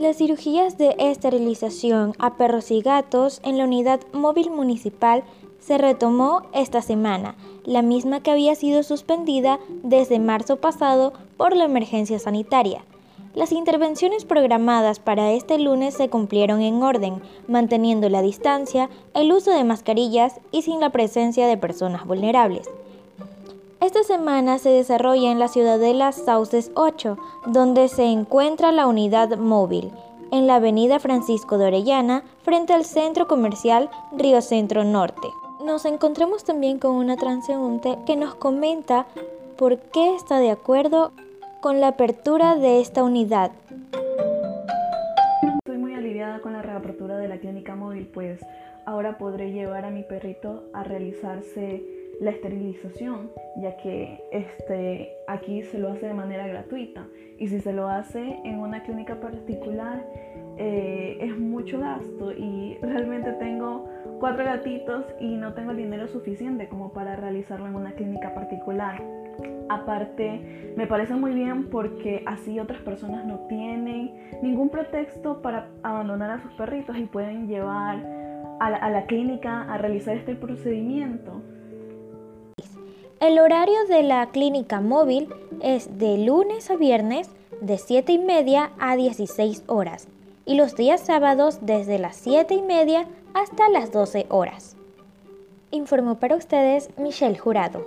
Las cirugías de esterilización a perros y gatos en la unidad móvil municipal se retomó esta semana, la misma que había sido suspendida desde marzo pasado por la emergencia sanitaria. Las intervenciones programadas para este lunes se cumplieron en orden, manteniendo la distancia, el uso de mascarillas y sin la presencia de personas vulnerables. Esta semana se desarrolla en la ciudad de Las Sauces 8, donde se encuentra la unidad móvil, en la avenida Francisco de Orellana, frente al centro comercial Río Centro Norte. Nos encontramos también con una transeúnte que nos comenta por qué está de acuerdo con la apertura de esta unidad. Estoy muy aliviada con la reapertura de la clínica móvil, pues ahora podré llevar a mi perrito a realizarse la esterilización, ya que este, aquí se lo hace de manera gratuita y si se lo hace en una clínica particular eh, es mucho gasto y realmente tengo cuatro gatitos y no tengo el dinero suficiente como para realizarlo en una clínica particular. Aparte, me parece muy bien porque así otras personas no tienen ningún pretexto para abandonar a sus perritos y pueden llevar a la clínica a realizar este procedimiento. El horario de la clínica móvil es de lunes a viernes de 7 y media a 16 horas y los días sábados desde las 7 y media hasta las 12 horas. Informó para ustedes Michelle Jurado.